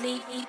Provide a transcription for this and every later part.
sleep.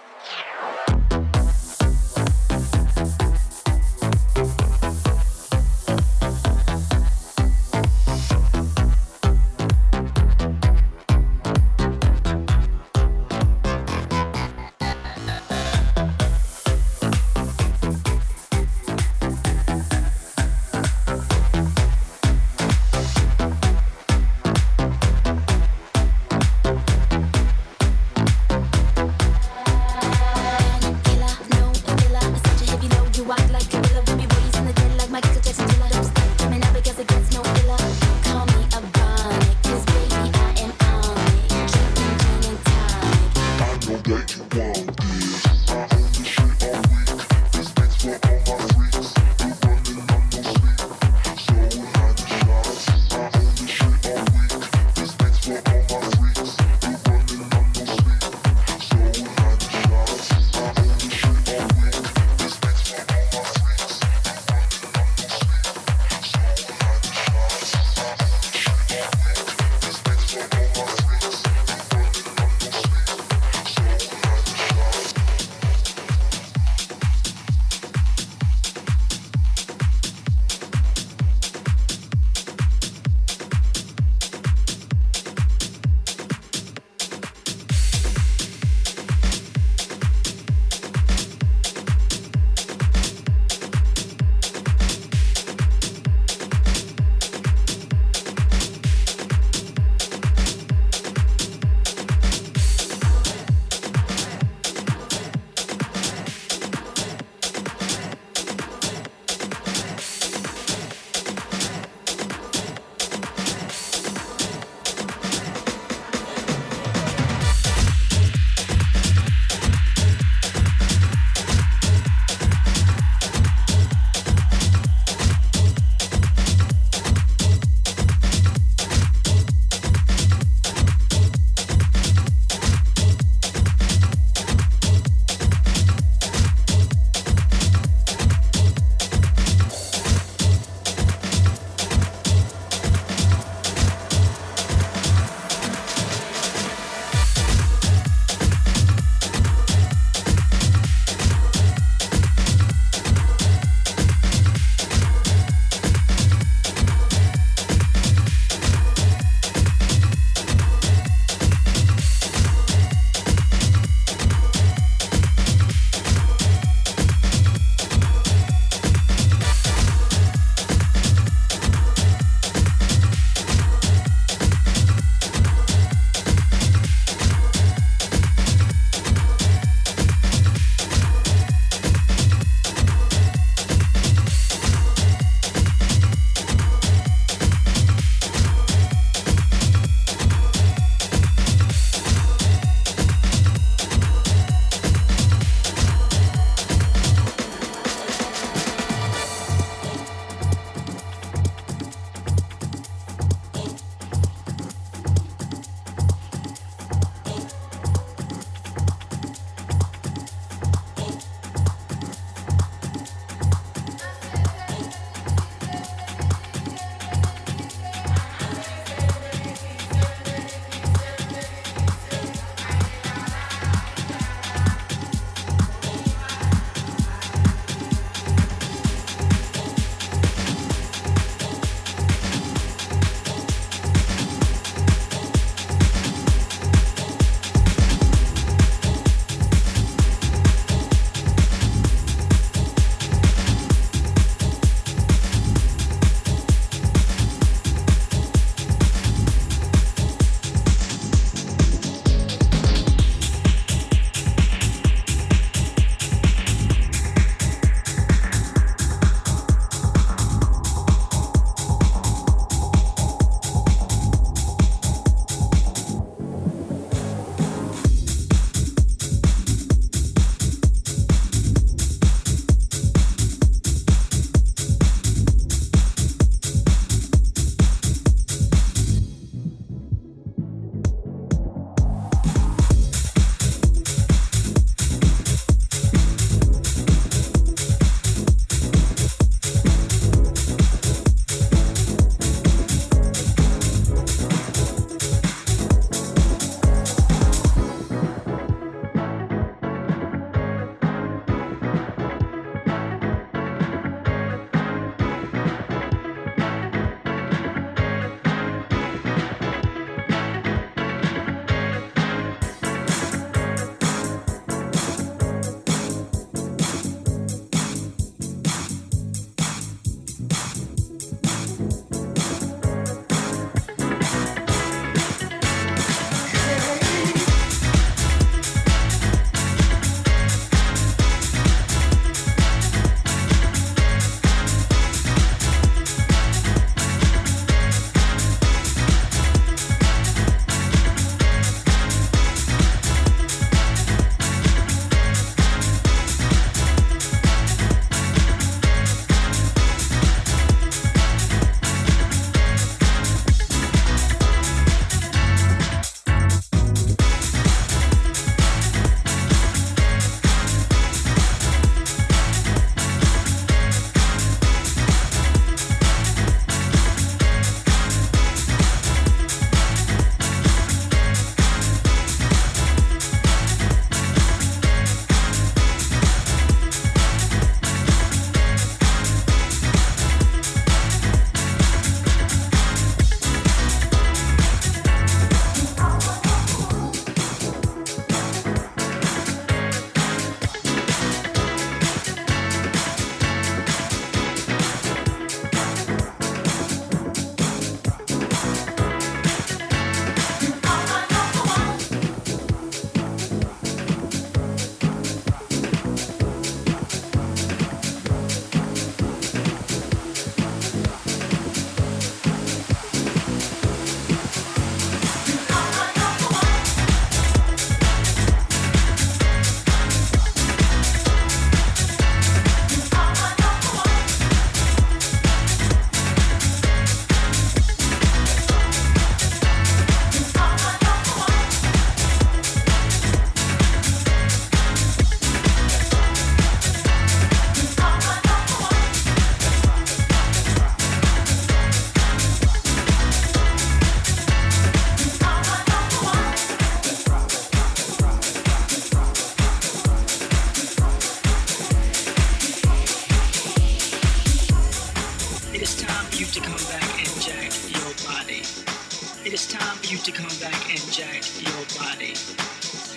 Jack your body.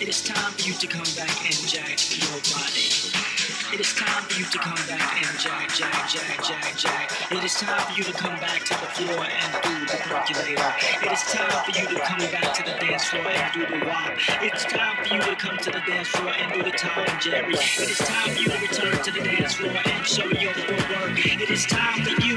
It is time for you to come back and jack your body. It is time for you to come back and jack, jack, jack, jack, jack. It is time for you to come back to the floor and do the percolator. It is time for you to come back to the dance floor and do the wop. It's time for you to come to the dance floor and do the Tom and Jerry. It is time for you to return to the dance floor and show your footwork. It is time for you